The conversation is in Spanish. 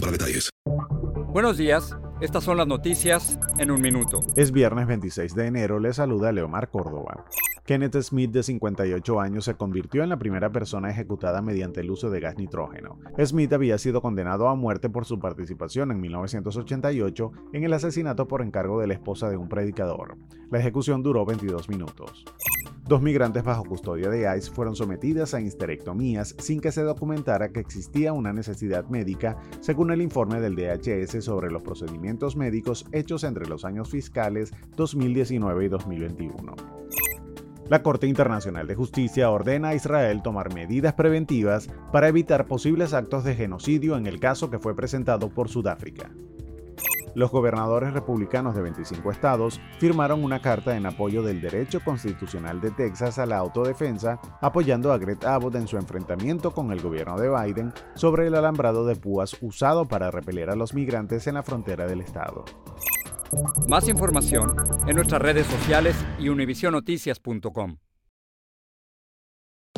para detalles. Buenos días, estas son las noticias en un minuto. Es viernes 26 de enero, le saluda Leomar Córdoba. Kenneth Smith, de 58 años, se convirtió en la primera persona ejecutada mediante el uso de gas nitrógeno. Smith había sido condenado a muerte por su participación en 1988 en el asesinato por encargo de la esposa de un predicador. La ejecución duró 22 minutos. Dos migrantes bajo custodia de ICE fueron sometidas a histerectomías sin que se documentara que existía una necesidad médica, según el informe del DHS sobre los procedimientos médicos hechos entre los años fiscales 2019 y 2021. La Corte Internacional de Justicia ordena a Israel tomar medidas preventivas para evitar posibles actos de genocidio en el caso que fue presentado por Sudáfrica los gobernadores republicanos de 25 estados firmaron una carta en apoyo del derecho constitucional de Texas a la autodefensa, apoyando a Greg Abbott en su enfrentamiento con el gobierno de Biden sobre el alambrado de púas usado para repeler a los migrantes en la frontera del estado. Más información en nuestras redes sociales y univisionoticias.com.